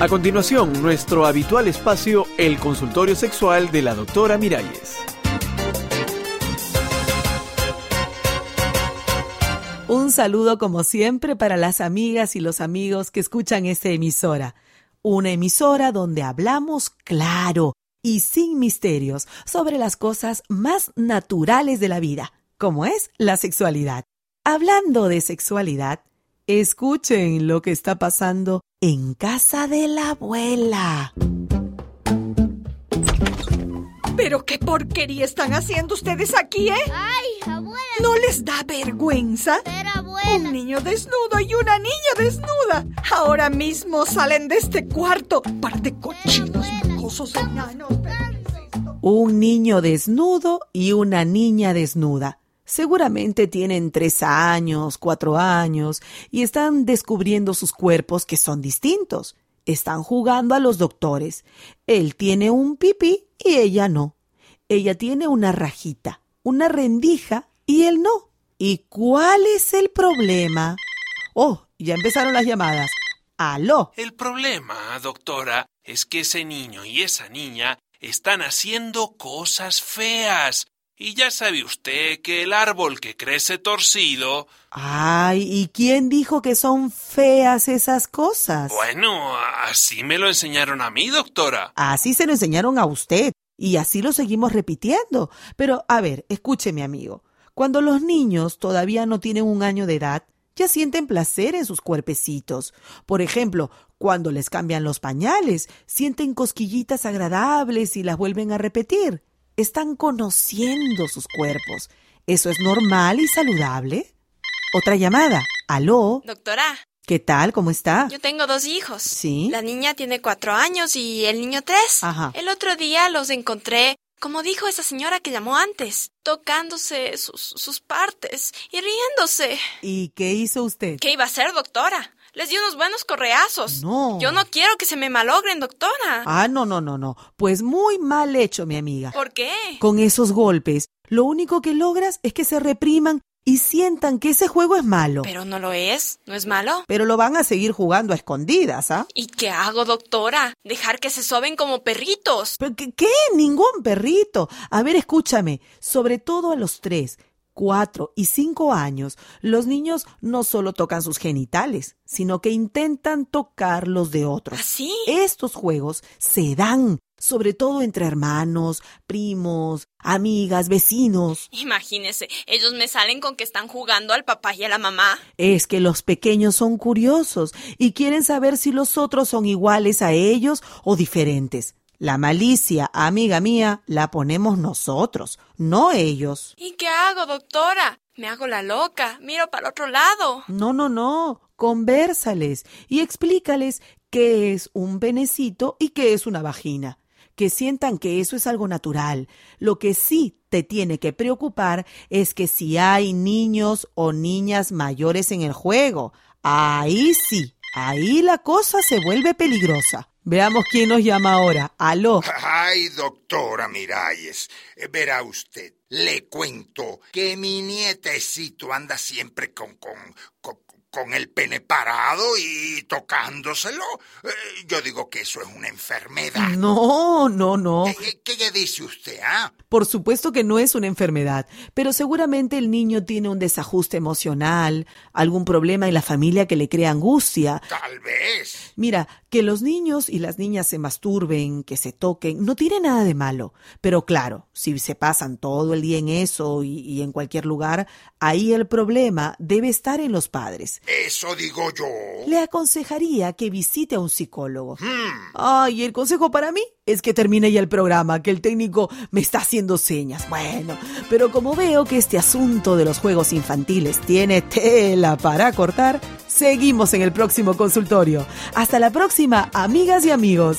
A continuación, nuestro habitual espacio, el consultorio sexual de la doctora Miralles. Un saludo como siempre para las amigas y los amigos que escuchan esta emisora. Una emisora donde hablamos claro y sin misterios sobre las cosas más naturales de la vida, como es la sexualidad. Hablando de sexualidad, escuchen lo que está pasando en casa de la abuela. Pero qué porquería están haciendo ustedes aquí, ¿eh? Ay, abuela. ¿No les da vergüenza? Pero abuela. Un niño desnudo y una niña desnuda. Ahora mismo salen de este cuarto. Par de cochinos, mocosos enanos. Un niño desnudo y una niña desnuda. Seguramente tienen tres años, cuatro años, y están descubriendo sus cuerpos que son distintos. Están jugando a los doctores. Él tiene un pipí y ella no. Ella tiene una rajita, una rendija y él no. ¿Y cuál es el problema? Oh, ya empezaron las llamadas. Aló. El problema, doctora, es que ese niño y esa niña están haciendo cosas feas. Y ya sabe usted que el árbol que crece torcido. Ay, ¿y quién dijo que son feas esas cosas? Bueno, así me lo enseñaron a mí, doctora. Así se lo enseñaron a usted. Y así lo seguimos repitiendo. Pero, a ver, escúcheme, amigo. Cuando los niños todavía no tienen un año de edad, ya sienten placer en sus cuerpecitos. Por ejemplo, cuando les cambian los pañales, sienten cosquillitas agradables y las vuelven a repetir. Están conociendo sus cuerpos. ¿Eso es normal y saludable? Otra llamada. ¿Aló? Doctora, ¿Qué tal? ¿Cómo está? yo tengo dos hijos. Sí. La niña tiene cuatro años y el niño tres. Ajá. El otro día los encontré, como dijo esa señora que llamó antes, tocándose sus, sus partes y riéndose. ¿Y qué hizo usted? ¿Qué iba a hacer, doctora? Les di unos buenos correazos. No. Yo no quiero que se me malogren, doctora. Ah, no, no, no, no. Pues muy mal hecho, mi amiga. ¿Por qué? Con esos golpes, lo único que logras es que se repriman y sientan que ese juego es malo. Pero no lo es, ¿no es malo? Pero lo van a seguir jugando a escondidas, ¿ah? ¿Y qué hago, doctora? ¿Dejar que se soben como perritos? ¿Pero qué, qué? Ningún perrito. A ver, escúchame. Sobre todo a los tres, cuatro y cinco años, los niños no solo tocan sus genitales, sino que intentan tocar los de otros. ¿Así? Estos juegos se dan, sobre todo entre hermanos, primos, amigas, vecinos. Imagínese, ellos me salen con que están jugando al papá y a la mamá. Es que los pequeños son curiosos y quieren saber si los otros son iguales a ellos o diferentes. La malicia, amiga mía, la ponemos nosotros, no ellos. ¿Y qué hago, doctora? Me hago la loca, miro para el otro lado. No, no, no. Conversales y explícales qué es un penecito y qué es una vagina. Que sientan que eso es algo natural. Lo que sí te tiene que preocupar es que si hay niños o niñas mayores en el juego. Ahí sí, ahí la cosa se vuelve peligrosa. Veamos quién nos llama ahora. Aló. Ay, doctora Miralles, verá usted, le cuento que mi nietecito anda siempre con, con, con, con el pene parado y tocándoselo. Eh, yo digo que eso es una enfermedad. No, no, no. ¿Qué, qué- qué dice usted, ah? Por supuesto que no es una enfermedad, pero seguramente el niño tiene un desajuste emocional, algún problema en la familia que le crea angustia. Tal vez. Mira, que los niños y las niñas se masturben, que se toquen, no tiene nada de malo. Pero claro, si se pasan todo el día en eso y, y en cualquier lugar, ahí el problema debe estar en los padres. Eso digo yo. Le aconsejaría que visite a un psicólogo. Ay, el consejo para mí es que termine ya el programa, que el técnico me está haciendo señas. Bueno, pero como veo que este asunto de los juegos infantiles tiene tela para cortar, seguimos en el próximo consultorio. Hasta la próxima, amigas y amigos.